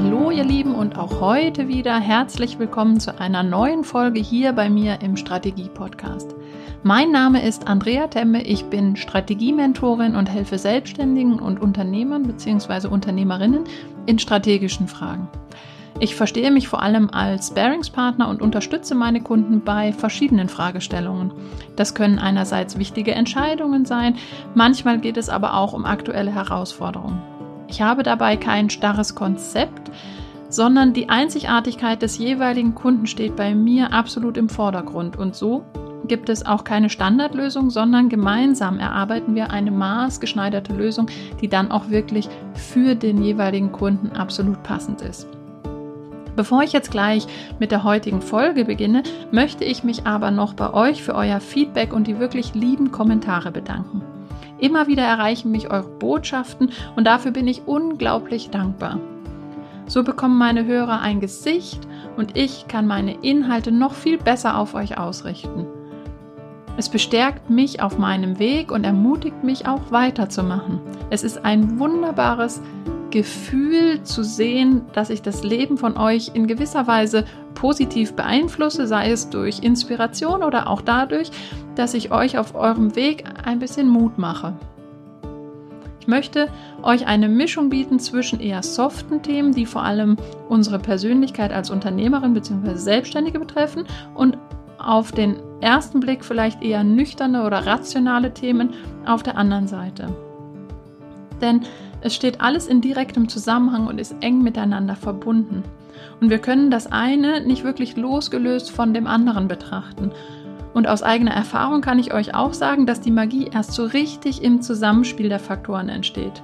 Hallo ihr Lieben und auch heute wieder herzlich willkommen zu einer neuen Folge hier bei mir im Strategie Podcast. Mein Name ist Andrea Temme, ich bin Strategiementorin und helfe Selbstständigen und Unternehmern bzw. Unternehmerinnen in strategischen Fragen. Ich verstehe mich vor allem als Bearingspartner und unterstütze meine Kunden bei verschiedenen Fragestellungen. Das können einerseits wichtige Entscheidungen sein, manchmal geht es aber auch um aktuelle Herausforderungen. Ich habe dabei kein starres Konzept, sondern die Einzigartigkeit des jeweiligen Kunden steht bei mir absolut im Vordergrund. Und so gibt es auch keine Standardlösung, sondern gemeinsam erarbeiten wir eine maßgeschneiderte Lösung, die dann auch wirklich für den jeweiligen Kunden absolut passend ist. Bevor ich jetzt gleich mit der heutigen Folge beginne, möchte ich mich aber noch bei euch für euer Feedback und die wirklich lieben Kommentare bedanken. Immer wieder erreichen mich eure Botschaften und dafür bin ich unglaublich dankbar. So bekommen meine Hörer ein Gesicht und ich kann meine Inhalte noch viel besser auf euch ausrichten. Es bestärkt mich auf meinem Weg und ermutigt mich auch weiterzumachen. Es ist ein wunderbares Gefühl zu sehen, dass ich das Leben von euch in gewisser Weise positiv beeinflusse, sei es durch Inspiration oder auch dadurch, dass ich euch auf eurem Weg ein bisschen Mut mache. Ich möchte euch eine Mischung bieten zwischen eher soften Themen, die vor allem unsere Persönlichkeit als Unternehmerin bzw. Selbstständige betreffen und auf den ersten Blick vielleicht eher nüchterne oder rationale Themen auf der anderen Seite. Denn es steht alles in direktem Zusammenhang und ist eng miteinander verbunden. Und wir können das eine nicht wirklich losgelöst von dem anderen betrachten. Und aus eigener Erfahrung kann ich euch auch sagen, dass die Magie erst so richtig im Zusammenspiel der Faktoren entsteht.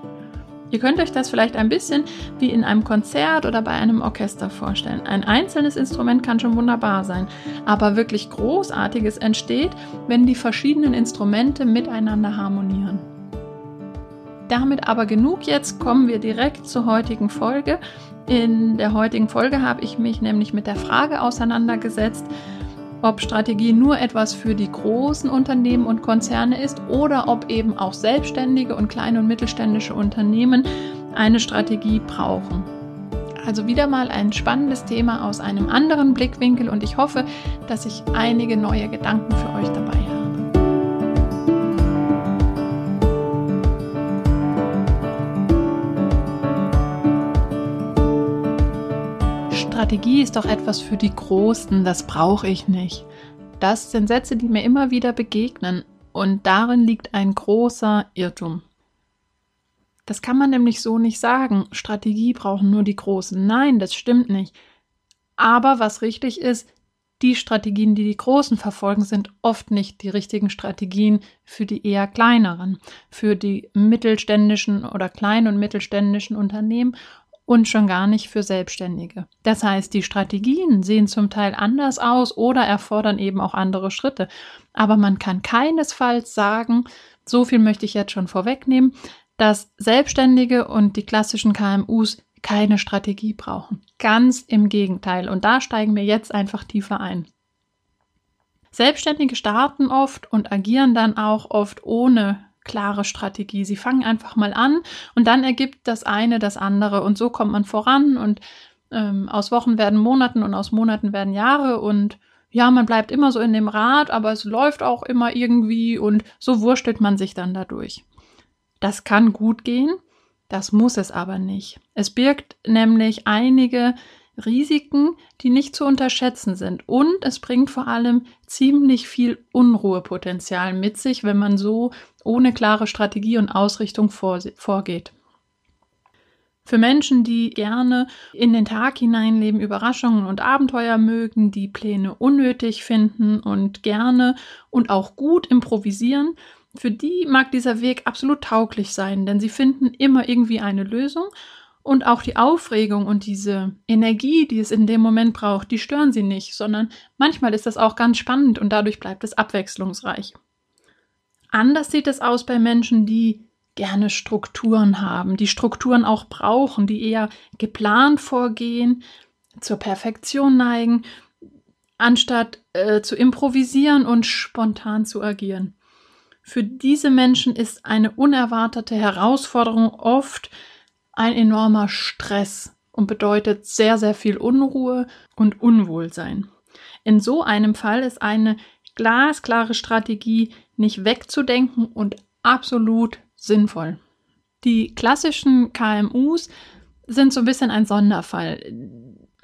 Ihr könnt euch das vielleicht ein bisschen wie in einem Konzert oder bei einem Orchester vorstellen. Ein einzelnes Instrument kann schon wunderbar sein, aber wirklich Großartiges entsteht, wenn die verschiedenen Instrumente miteinander harmonieren. Damit aber genug jetzt, kommen wir direkt zur heutigen Folge. In der heutigen Folge habe ich mich nämlich mit der Frage auseinandergesetzt, ob Strategie nur etwas für die großen Unternehmen und Konzerne ist oder ob eben auch selbstständige und kleine und mittelständische Unternehmen eine Strategie brauchen. Also wieder mal ein spannendes Thema aus einem anderen Blickwinkel und ich hoffe, dass ich einige neue Gedanken für euch dabei habe. Strategie ist doch etwas für die Großen, das brauche ich nicht. Das sind Sätze, die mir immer wieder begegnen und darin liegt ein großer Irrtum. Das kann man nämlich so nicht sagen. Strategie brauchen nur die Großen. Nein, das stimmt nicht. Aber was richtig ist, die Strategien, die die Großen verfolgen, sind oft nicht die richtigen Strategien für die eher kleineren, für die mittelständischen oder kleinen und mittelständischen Unternehmen und schon gar nicht für Selbstständige. Das heißt, die Strategien sehen zum Teil anders aus oder erfordern eben auch andere Schritte. Aber man kann keinesfalls sagen, so viel möchte ich jetzt schon vorwegnehmen, dass Selbstständige und die klassischen KMUs keine Strategie brauchen. Ganz im Gegenteil. Und da steigen wir jetzt einfach tiefer ein. Selbstständige starten oft und agieren dann auch oft ohne klare Strategie. Sie fangen einfach mal an und dann ergibt das eine das andere und so kommt man voran und ähm, aus Wochen werden Monaten und aus Monaten werden Jahre und ja, man bleibt immer so in dem Rad, aber es läuft auch immer irgendwie und so wurstelt man sich dann dadurch. Das kann gut gehen, das muss es aber nicht. Es birgt nämlich einige Risiken, die nicht zu unterschätzen sind. Und es bringt vor allem ziemlich viel Unruhepotenzial mit sich, wenn man so ohne klare Strategie und Ausrichtung vorgeht. Für Menschen, die gerne in den Tag hineinleben, Überraschungen und Abenteuer mögen, die Pläne unnötig finden und gerne und auch gut improvisieren, für die mag dieser Weg absolut tauglich sein, denn sie finden immer irgendwie eine Lösung und auch die Aufregung und diese Energie, die es in dem Moment braucht, die stören sie nicht, sondern manchmal ist das auch ganz spannend und dadurch bleibt es abwechslungsreich. Anders sieht es aus bei Menschen, die gerne Strukturen haben, die Strukturen auch brauchen, die eher geplant vorgehen, zur Perfektion neigen, anstatt äh, zu improvisieren und spontan zu agieren. Für diese Menschen ist eine unerwartete Herausforderung oft ein enormer Stress und bedeutet sehr, sehr viel Unruhe und Unwohlsein. In so einem Fall ist eine glasklare Strategie nicht wegzudenken und absolut sinnvoll. Die klassischen KMUs sind so ein bisschen ein Sonderfall.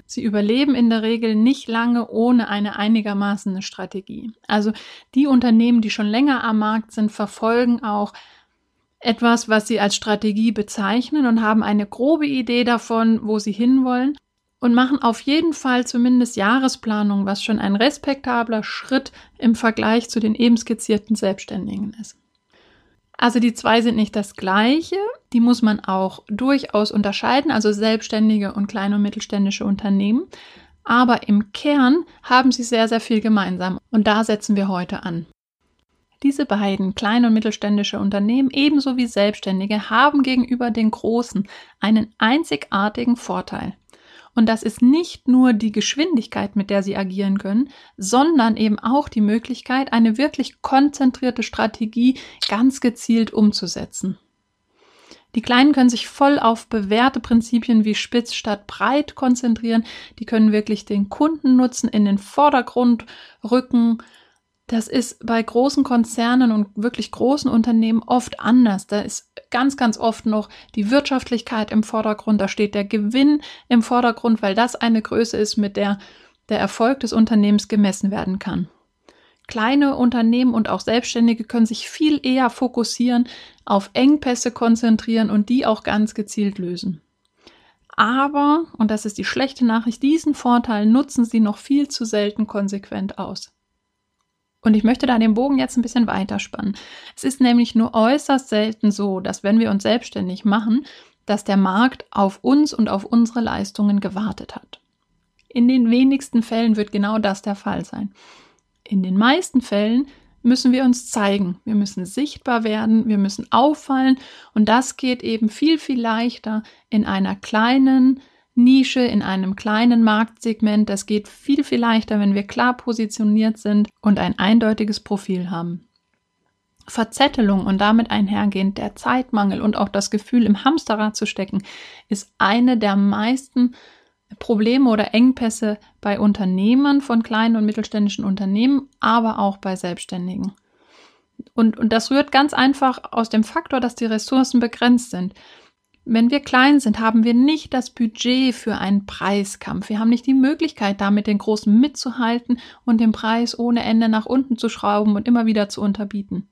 Sie überleben in der Regel nicht lange ohne eine einigermaßen Strategie. Also die Unternehmen, die schon länger am Markt sind, verfolgen auch etwas, was sie als Strategie bezeichnen und haben eine grobe Idee davon, wo sie hinwollen und machen auf jeden Fall zumindest Jahresplanung, was schon ein respektabler Schritt im Vergleich zu den eben skizzierten Selbstständigen ist. Also die zwei sind nicht das gleiche, die muss man auch durchaus unterscheiden, also selbstständige und kleine und mittelständische Unternehmen. Aber im Kern haben sie sehr, sehr viel gemeinsam und da setzen wir heute an. Diese beiden kleine und mittelständische Unternehmen ebenso wie Selbstständige haben gegenüber den großen einen einzigartigen Vorteil. Und das ist nicht nur die Geschwindigkeit, mit der sie agieren können, sondern eben auch die Möglichkeit, eine wirklich konzentrierte Strategie ganz gezielt umzusetzen. Die Kleinen können sich voll auf bewährte Prinzipien wie spitz statt breit konzentrieren. Die können wirklich den Kundennutzen in den Vordergrund rücken das ist bei großen Konzernen und wirklich großen Unternehmen oft anders. Da ist ganz, ganz oft noch die Wirtschaftlichkeit im Vordergrund. Da steht der Gewinn im Vordergrund, weil das eine Größe ist, mit der der Erfolg des Unternehmens gemessen werden kann. Kleine Unternehmen und auch Selbstständige können sich viel eher fokussieren, auf Engpässe konzentrieren und die auch ganz gezielt lösen. Aber, und das ist die schlechte Nachricht, diesen Vorteil nutzen sie noch viel zu selten konsequent aus. Und ich möchte da den Bogen jetzt ein bisschen weiterspannen. Es ist nämlich nur äußerst selten so, dass wenn wir uns selbstständig machen, dass der Markt auf uns und auf unsere Leistungen gewartet hat. In den wenigsten Fällen wird genau das der Fall sein. In den meisten Fällen müssen wir uns zeigen, wir müssen sichtbar werden, wir müssen auffallen und das geht eben viel, viel leichter in einer kleinen, Nische, in einem kleinen Marktsegment. Das geht viel, viel leichter, wenn wir klar positioniert sind und ein eindeutiges Profil haben. Verzettelung und damit einhergehend der Zeitmangel und auch das Gefühl, im Hamsterrad zu stecken, ist eine der meisten Probleme oder Engpässe bei Unternehmen von kleinen und mittelständischen Unternehmen, aber auch bei Selbstständigen. Und, und das rührt ganz einfach aus dem Faktor, dass die Ressourcen begrenzt sind. Wenn wir klein sind, haben wir nicht das Budget für einen Preiskampf. Wir haben nicht die Möglichkeit, damit den Großen mitzuhalten und den Preis ohne Ende nach unten zu schrauben und immer wieder zu unterbieten.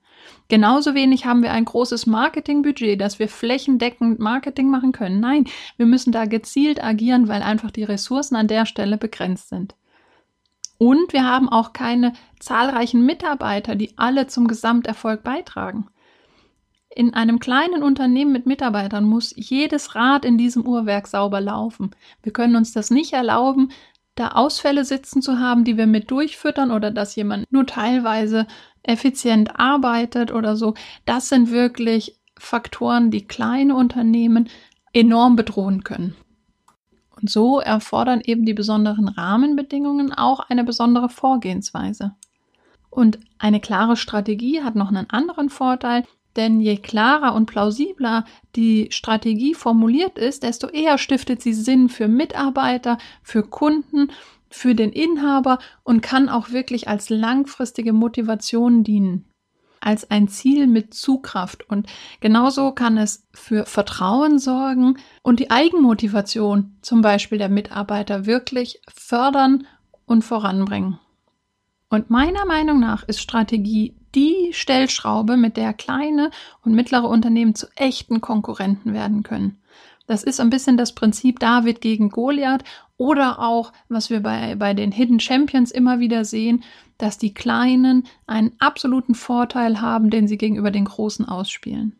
Genauso wenig haben wir ein großes Marketingbudget, dass wir flächendeckend Marketing machen können. Nein, wir müssen da gezielt agieren, weil einfach die Ressourcen an der Stelle begrenzt sind. Und wir haben auch keine zahlreichen Mitarbeiter, die alle zum Gesamterfolg beitragen. In einem kleinen Unternehmen mit Mitarbeitern muss jedes Rad in diesem Uhrwerk sauber laufen. Wir können uns das nicht erlauben, da Ausfälle sitzen zu haben, die wir mit durchfüttern oder dass jemand nur teilweise effizient arbeitet oder so. Das sind wirklich Faktoren, die kleine Unternehmen enorm bedrohen können. Und so erfordern eben die besonderen Rahmenbedingungen auch eine besondere Vorgehensweise. Und eine klare Strategie hat noch einen anderen Vorteil, denn je klarer und plausibler die Strategie formuliert ist, desto eher stiftet sie Sinn für Mitarbeiter, für Kunden, für den Inhaber und kann auch wirklich als langfristige Motivation dienen, als ein Ziel mit Zugkraft. Und genauso kann es für Vertrauen sorgen und die Eigenmotivation zum Beispiel der Mitarbeiter wirklich fördern und voranbringen. Und meiner Meinung nach ist Strategie die Stellschraube, mit der kleine und mittlere Unternehmen zu echten Konkurrenten werden können. Das ist ein bisschen das Prinzip David gegen Goliath oder auch, was wir bei, bei den Hidden Champions immer wieder sehen, dass die Kleinen einen absoluten Vorteil haben, den sie gegenüber den Großen ausspielen.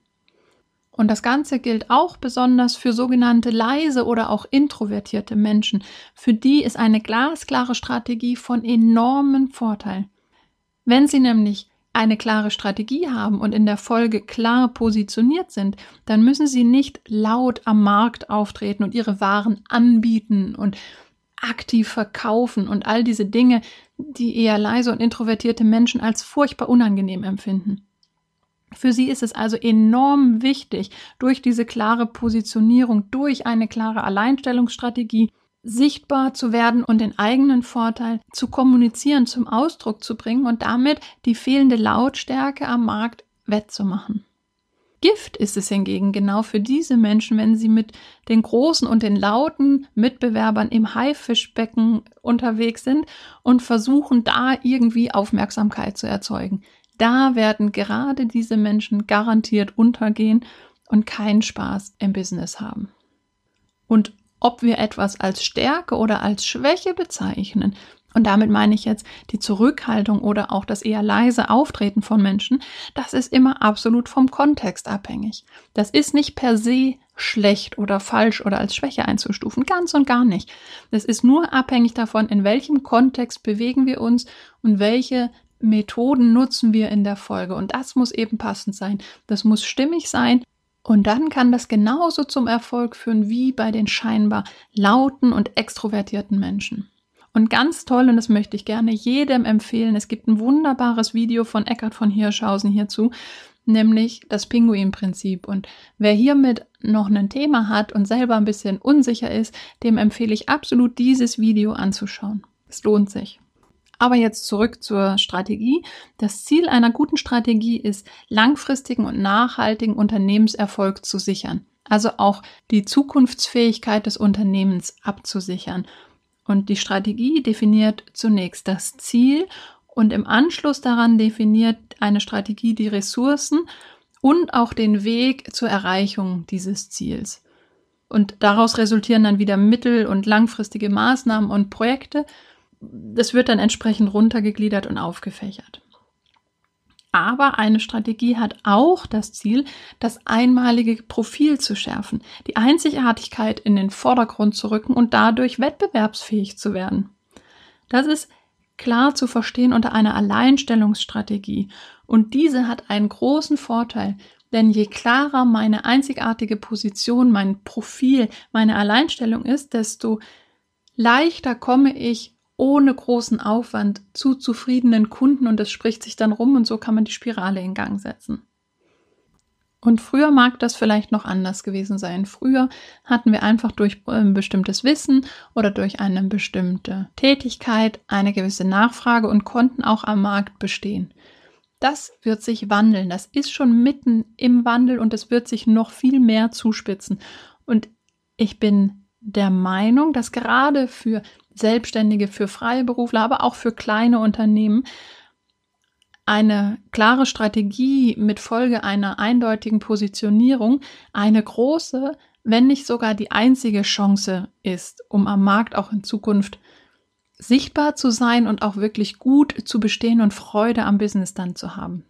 Und das Ganze gilt auch besonders für sogenannte leise oder auch introvertierte Menschen. Für die ist eine glasklare Strategie von enormem Vorteil. Wenn sie nämlich eine klare Strategie haben und in der Folge klar positioniert sind, dann müssen sie nicht laut am Markt auftreten und ihre Waren anbieten und aktiv verkaufen und all diese Dinge, die eher leise und introvertierte Menschen als furchtbar unangenehm empfinden. Für sie ist es also enorm wichtig, durch diese klare Positionierung, durch eine klare Alleinstellungsstrategie sichtbar zu werden und den eigenen Vorteil zu kommunizieren, zum Ausdruck zu bringen und damit die fehlende Lautstärke am Markt wettzumachen. Gift ist es hingegen genau für diese Menschen, wenn sie mit den großen und den lauten Mitbewerbern im Haifischbecken unterwegs sind und versuchen da irgendwie Aufmerksamkeit zu erzeugen. Da werden gerade diese Menschen garantiert untergehen und keinen Spaß im Business haben. Und ob wir etwas als Stärke oder als Schwäche bezeichnen, und damit meine ich jetzt die Zurückhaltung oder auch das eher leise Auftreten von Menschen, das ist immer absolut vom Kontext abhängig. Das ist nicht per se schlecht oder falsch oder als Schwäche einzustufen, ganz und gar nicht. Es ist nur abhängig davon, in welchem Kontext bewegen wir uns und welche Methoden nutzen wir in der Folge. Und das muss eben passend sein. Das muss stimmig sein. Und dann kann das genauso zum Erfolg führen wie bei den scheinbar lauten und extrovertierten Menschen. Und ganz toll, und das möchte ich gerne jedem empfehlen, es gibt ein wunderbares Video von Eckhard von Hirschhausen hierzu, nämlich das Pinguin-Prinzip. Und wer hiermit noch ein Thema hat und selber ein bisschen unsicher ist, dem empfehle ich absolut dieses Video anzuschauen. Es lohnt sich. Aber jetzt zurück zur Strategie. Das Ziel einer guten Strategie ist, langfristigen und nachhaltigen Unternehmenserfolg zu sichern. Also auch die Zukunftsfähigkeit des Unternehmens abzusichern. Und die Strategie definiert zunächst das Ziel und im Anschluss daran definiert eine Strategie die Ressourcen und auch den Weg zur Erreichung dieses Ziels. Und daraus resultieren dann wieder mittel- und langfristige Maßnahmen und Projekte. Das wird dann entsprechend runtergegliedert und aufgefächert. Aber eine Strategie hat auch das Ziel, das einmalige Profil zu schärfen, die Einzigartigkeit in den Vordergrund zu rücken und dadurch wettbewerbsfähig zu werden. Das ist klar zu verstehen unter einer Alleinstellungsstrategie. Und diese hat einen großen Vorteil, denn je klarer meine einzigartige Position, mein Profil, meine Alleinstellung ist, desto leichter komme ich ohne großen Aufwand zu zufriedenen Kunden und das spricht sich dann rum und so kann man die Spirale in Gang setzen. Und früher mag das vielleicht noch anders gewesen sein. Früher hatten wir einfach durch ein bestimmtes Wissen oder durch eine bestimmte Tätigkeit eine gewisse Nachfrage und konnten auch am Markt bestehen. Das wird sich wandeln. Das ist schon mitten im Wandel und es wird sich noch viel mehr zuspitzen. Und ich bin der Meinung, dass gerade für Selbstständige, für Freiberufler, aber auch für kleine Unternehmen eine klare Strategie mit Folge einer eindeutigen Positionierung eine große, wenn nicht sogar die einzige Chance ist, um am Markt auch in Zukunft sichtbar zu sein und auch wirklich gut zu bestehen und Freude am Business dann zu haben.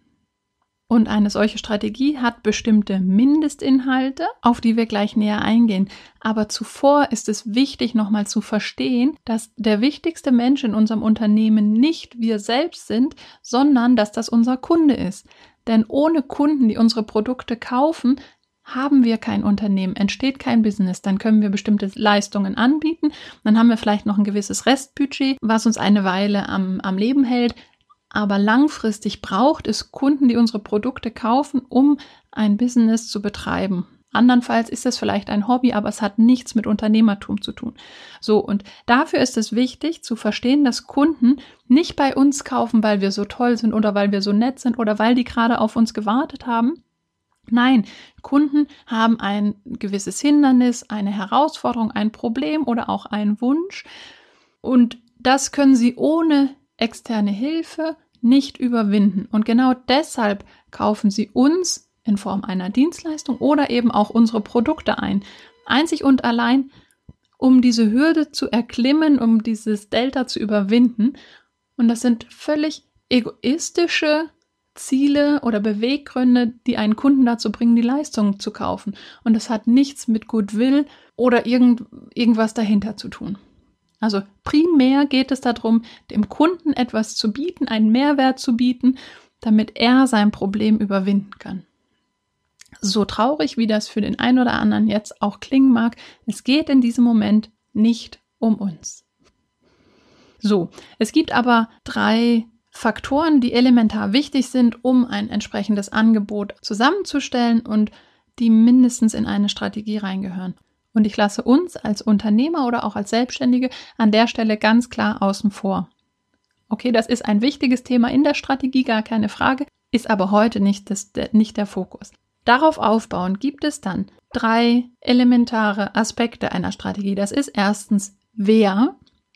Und eine solche Strategie hat bestimmte Mindestinhalte, auf die wir gleich näher eingehen. Aber zuvor ist es wichtig, nochmal zu verstehen, dass der wichtigste Mensch in unserem Unternehmen nicht wir selbst sind, sondern dass das unser Kunde ist. Denn ohne Kunden, die unsere Produkte kaufen, haben wir kein Unternehmen, entsteht kein Business, dann können wir bestimmte Leistungen anbieten, dann haben wir vielleicht noch ein gewisses Restbudget, was uns eine Weile am, am Leben hält, aber langfristig braucht es Kunden, die unsere Produkte kaufen, um ein Business zu betreiben. Andernfalls ist es vielleicht ein Hobby, aber es hat nichts mit Unternehmertum zu tun. So, und dafür ist es wichtig zu verstehen, dass Kunden nicht bei uns kaufen, weil wir so toll sind oder weil wir so nett sind oder weil die gerade auf uns gewartet haben. Nein, Kunden haben ein gewisses Hindernis, eine Herausforderung, ein Problem oder auch einen Wunsch. Und das können sie ohne externe Hilfe nicht überwinden. Und genau deshalb kaufen sie uns in Form einer Dienstleistung oder eben auch unsere Produkte ein. Einzig und allein, um diese Hürde zu erklimmen, um dieses Delta zu überwinden. Und das sind völlig egoistische Ziele oder Beweggründe, die einen Kunden dazu bringen, die Leistung zu kaufen. Und das hat nichts mit Goodwill oder irgend, irgendwas dahinter zu tun. Also primär geht es darum, dem Kunden etwas zu bieten, einen Mehrwert zu bieten, damit er sein Problem überwinden kann. So traurig, wie das für den einen oder anderen jetzt auch klingen mag, es geht in diesem Moment nicht um uns. So, es gibt aber drei Faktoren, die elementar wichtig sind, um ein entsprechendes Angebot zusammenzustellen und die mindestens in eine Strategie reingehören. Und ich lasse uns als Unternehmer oder auch als Selbstständige an der Stelle ganz klar außen vor. Okay, das ist ein wichtiges Thema in der Strategie, gar keine Frage, ist aber heute nicht, das, nicht der Fokus. Darauf aufbauen gibt es dann drei elementare Aspekte einer Strategie. Das ist erstens, wer,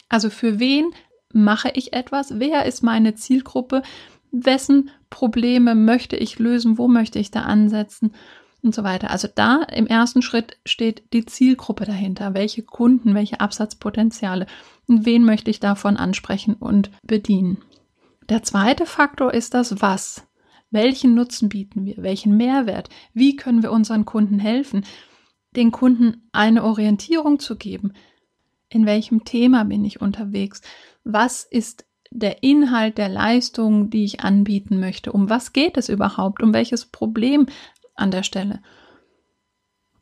also für wen mache ich etwas, wer ist meine Zielgruppe, wessen Probleme möchte ich lösen, wo möchte ich da ansetzen und so weiter. Also da im ersten Schritt steht die Zielgruppe dahinter. Welche Kunden, welche Absatzpotenziale und wen möchte ich davon ansprechen und bedienen. Der zweite Faktor ist das Was. Welchen Nutzen bieten wir? Welchen Mehrwert? Wie können wir unseren Kunden helfen? Den Kunden eine Orientierung zu geben. In welchem Thema bin ich unterwegs? Was ist der Inhalt der Leistung, die ich anbieten möchte? Um was geht es überhaupt? Um welches Problem an der Stelle.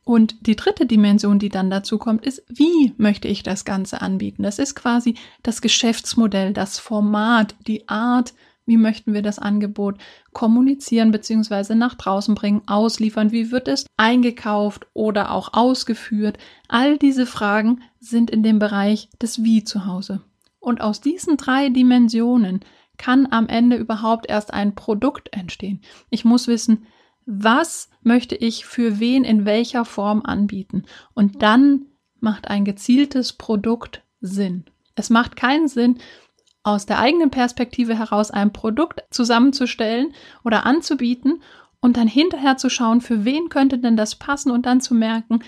Und die dritte Dimension, die dann dazu kommt, ist, wie möchte ich das Ganze anbieten? Das ist quasi das Geschäftsmodell, das Format, die Art, wie möchten wir das Angebot kommunizieren bzw. nach draußen bringen, ausliefern? Wie wird es eingekauft oder auch ausgeführt? All diese Fragen sind in dem Bereich des Wie zu Hause. Und aus diesen drei Dimensionen kann am Ende überhaupt erst ein Produkt entstehen. Ich muss wissen, was möchte ich für wen in welcher Form anbieten. Und dann macht ein gezieltes Produkt Sinn. Es macht keinen Sinn, aus der eigenen Perspektive heraus ein Produkt zusammenzustellen oder anzubieten und dann hinterher zu schauen, für wen könnte denn das passen und dann zu merken,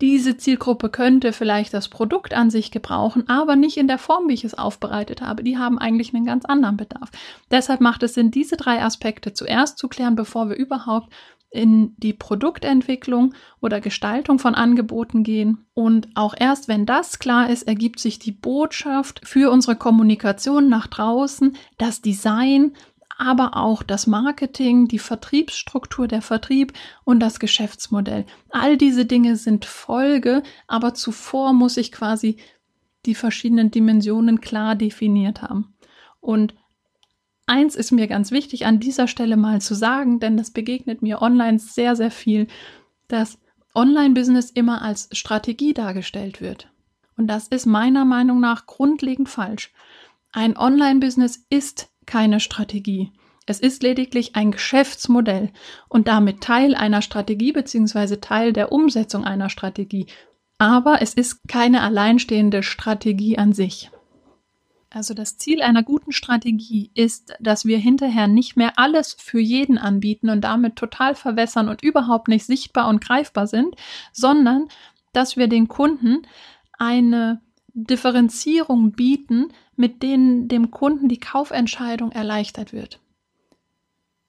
diese Zielgruppe könnte vielleicht das Produkt an sich gebrauchen, aber nicht in der Form, wie ich es aufbereitet habe. Die haben eigentlich einen ganz anderen Bedarf. Deshalb macht es Sinn, diese drei Aspekte zuerst zu klären, bevor wir überhaupt in die Produktentwicklung oder Gestaltung von Angeboten gehen. Und auch erst, wenn das klar ist, ergibt sich die Botschaft für unsere Kommunikation nach draußen, das Design, aber auch das Marketing, die Vertriebsstruktur, der Vertrieb und das Geschäftsmodell. All diese Dinge sind Folge, aber zuvor muss ich quasi die verschiedenen Dimensionen klar definiert haben. Und eins ist mir ganz wichtig an dieser Stelle mal zu sagen, denn das begegnet mir online sehr, sehr viel, dass Online-Business immer als Strategie dargestellt wird. Und das ist meiner Meinung nach grundlegend falsch. Ein Online-Business ist keine Strategie. Es ist lediglich ein Geschäftsmodell und damit Teil einer Strategie bzw. Teil der Umsetzung einer Strategie. Aber es ist keine alleinstehende Strategie an sich. Also das Ziel einer guten Strategie ist, dass wir hinterher nicht mehr alles für jeden anbieten und damit total verwässern und überhaupt nicht sichtbar und greifbar sind, sondern dass wir den Kunden eine Differenzierung bieten, mit denen dem Kunden die Kaufentscheidung erleichtert wird.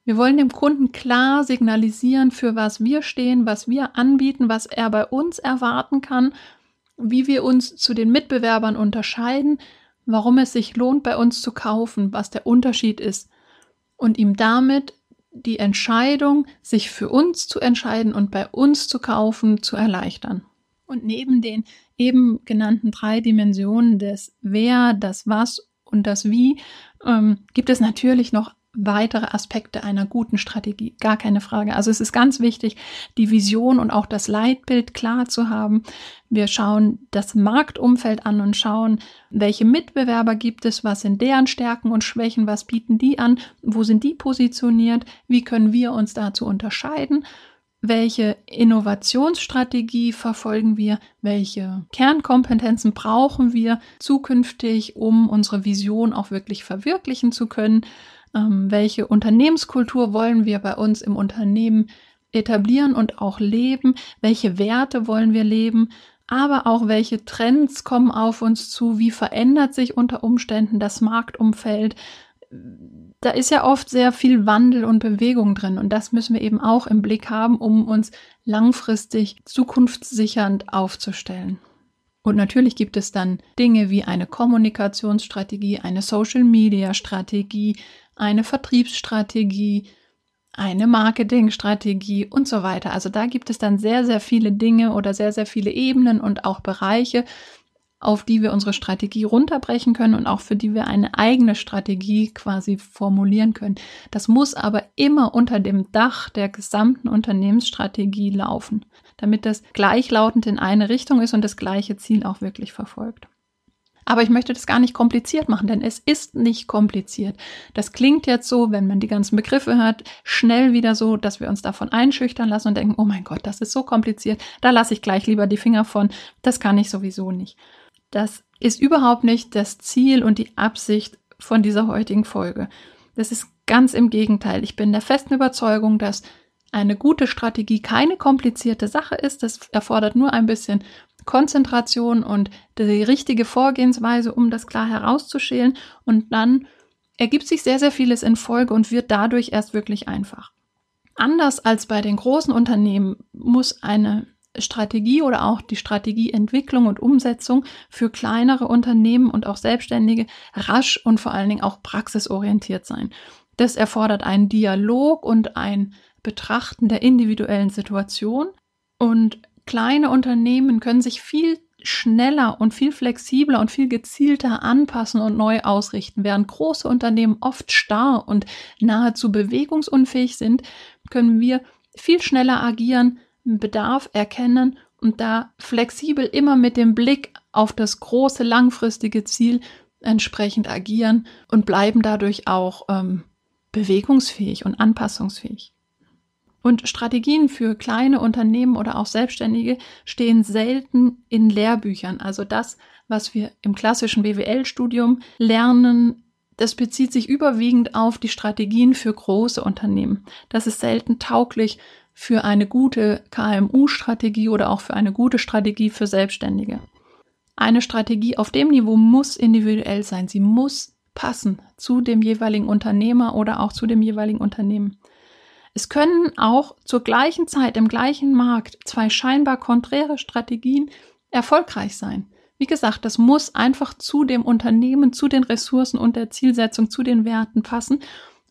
Wir wollen dem Kunden klar signalisieren, für was wir stehen, was wir anbieten, was er bei uns erwarten kann, wie wir uns zu den Mitbewerbern unterscheiden, warum es sich lohnt, bei uns zu kaufen, was der Unterschied ist und ihm damit die Entscheidung, sich für uns zu entscheiden und bei uns zu kaufen, zu erleichtern. Und neben den eben genannten drei Dimensionen des Wer, das Was und das Wie ähm, gibt es natürlich noch weitere Aspekte einer guten Strategie. Gar keine Frage. Also es ist ganz wichtig, die Vision und auch das Leitbild klar zu haben. Wir schauen das Marktumfeld an und schauen, welche Mitbewerber gibt es, was sind deren Stärken und Schwächen, was bieten die an, wo sind die positioniert, wie können wir uns dazu unterscheiden welche Innovationsstrategie verfolgen wir, welche Kernkompetenzen brauchen wir zukünftig, um unsere Vision auch wirklich verwirklichen zu können, ähm, welche Unternehmenskultur wollen wir bei uns im Unternehmen etablieren und auch leben, welche Werte wollen wir leben, aber auch welche Trends kommen auf uns zu, wie verändert sich unter Umständen das Marktumfeld, da ist ja oft sehr viel Wandel und Bewegung drin und das müssen wir eben auch im Blick haben, um uns langfristig zukunftssichernd aufzustellen. Und natürlich gibt es dann Dinge wie eine Kommunikationsstrategie, eine Social-Media-Strategie, eine Vertriebsstrategie, eine Marketingstrategie und so weiter. Also da gibt es dann sehr, sehr viele Dinge oder sehr, sehr viele Ebenen und auch Bereiche, auf die wir unsere Strategie runterbrechen können und auch für die wir eine eigene Strategie quasi formulieren können. Das muss aber immer unter dem Dach der gesamten Unternehmensstrategie laufen, damit das gleichlautend in eine Richtung ist und das gleiche Ziel auch wirklich verfolgt. Aber ich möchte das gar nicht kompliziert machen, denn es ist nicht kompliziert. Das klingt jetzt so, wenn man die ganzen Begriffe hört, schnell wieder so, dass wir uns davon einschüchtern lassen und denken, oh mein Gott, das ist so kompliziert, da lasse ich gleich lieber die Finger von, das kann ich sowieso nicht. Das ist überhaupt nicht das Ziel und die Absicht von dieser heutigen Folge. Das ist ganz im Gegenteil. Ich bin der festen Überzeugung, dass eine gute Strategie keine komplizierte Sache ist. Das erfordert nur ein bisschen Konzentration und die richtige Vorgehensweise, um das klar herauszuschälen. Und dann ergibt sich sehr, sehr vieles in Folge und wird dadurch erst wirklich einfach. Anders als bei den großen Unternehmen muss eine Strategie oder auch die Strategieentwicklung und Umsetzung für kleinere Unternehmen und auch Selbstständige rasch und vor allen Dingen auch praxisorientiert sein. Das erfordert einen Dialog und ein Betrachten der individuellen Situation und kleine Unternehmen können sich viel schneller und viel flexibler und viel gezielter anpassen und neu ausrichten. Während große Unternehmen oft starr und nahezu bewegungsunfähig sind, können wir viel schneller agieren, Bedarf erkennen und da flexibel immer mit dem Blick auf das große langfristige Ziel entsprechend agieren und bleiben dadurch auch ähm, bewegungsfähig und anpassungsfähig. Und Strategien für kleine Unternehmen oder auch Selbstständige stehen selten in Lehrbüchern. Also das, was wir im klassischen BWL-Studium lernen, das bezieht sich überwiegend auf die Strategien für große Unternehmen. Das ist selten tauglich für eine gute KMU-Strategie oder auch für eine gute Strategie für Selbstständige. Eine Strategie auf dem Niveau muss individuell sein. Sie muss passen zu dem jeweiligen Unternehmer oder auch zu dem jeweiligen Unternehmen. Es können auch zur gleichen Zeit im gleichen Markt zwei scheinbar konträre Strategien erfolgreich sein. Wie gesagt, das muss einfach zu dem Unternehmen, zu den Ressourcen und der Zielsetzung, zu den Werten passen.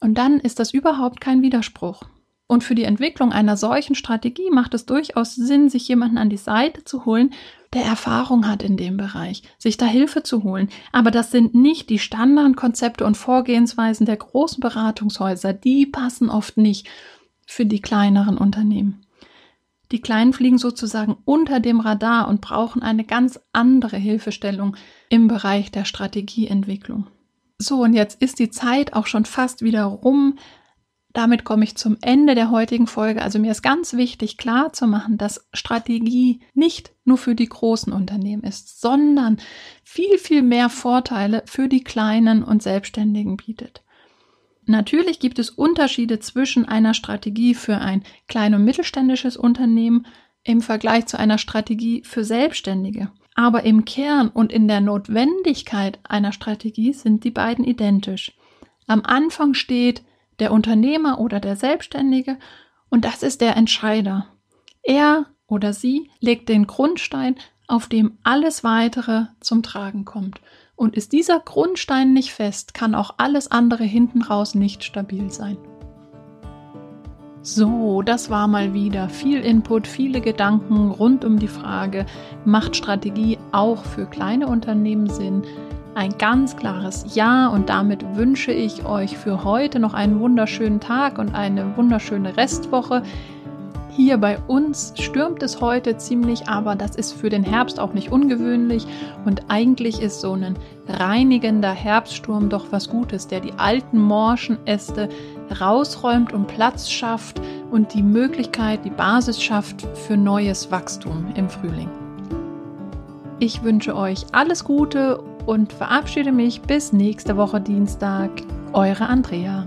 Und dann ist das überhaupt kein Widerspruch. Und für die Entwicklung einer solchen Strategie macht es durchaus Sinn, sich jemanden an die Seite zu holen, der Erfahrung hat in dem Bereich, sich da Hilfe zu holen. Aber das sind nicht die Standardkonzepte und Vorgehensweisen der großen Beratungshäuser. Die passen oft nicht für die kleineren Unternehmen. Die Kleinen fliegen sozusagen unter dem Radar und brauchen eine ganz andere Hilfestellung im Bereich der Strategieentwicklung. So, und jetzt ist die Zeit auch schon fast wieder rum damit komme ich zum Ende der heutigen Folge. Also mir ist ganz wichtig klar zu machen, dass Strategie nicht nur für die großen Unternehmen ist, sondern viel, viel mehr Vorteile für die kleinen und Selbstständigen bietet. Natürlich gibt es Unterschiede zwischen einer Strategie für ein klein- und mittelständisches Unternehmen im Vergleich zu einer Strategie für Selbstständige. Aber im Kern und in der Notwendigkeit einer Strategie sind die beiden identisch. Am Anfang steht der Unternehmer oder der Selbstständige und das ist der Entscheider. Er oder sie legt den Grundstein, auf dem alles weitere zum Tragen kommt. Und ist dieser Grundstein nicht fest, kann auch alles andere hinten raus nicht stabil sein. So, das war mal wieder viel Input, viele Gedanken rund um die Frage, macht Strategie auch für kleine Unternehmen Sinn? Ein ganz klares Ja und damit wünsche ich euch für heute noch einen wunderschönen Tag und eine wunderschöne Restwoche. Hier bei uns stürmt es heute ziemlich, aber das ist für den Herbst auch nicht ungewöhnlich und eigentlich ist so ein reinigender Herbststurm doch was Gutes, der die alten morschen Äste rausräumt und Platz schafft und die Möglichkeit, die Basis schafft für neues Wachstum im Frühling. Ich wünsche euch alles Gute und verabschiede mich bis nächste Woche Dienstag. Eure Andrea.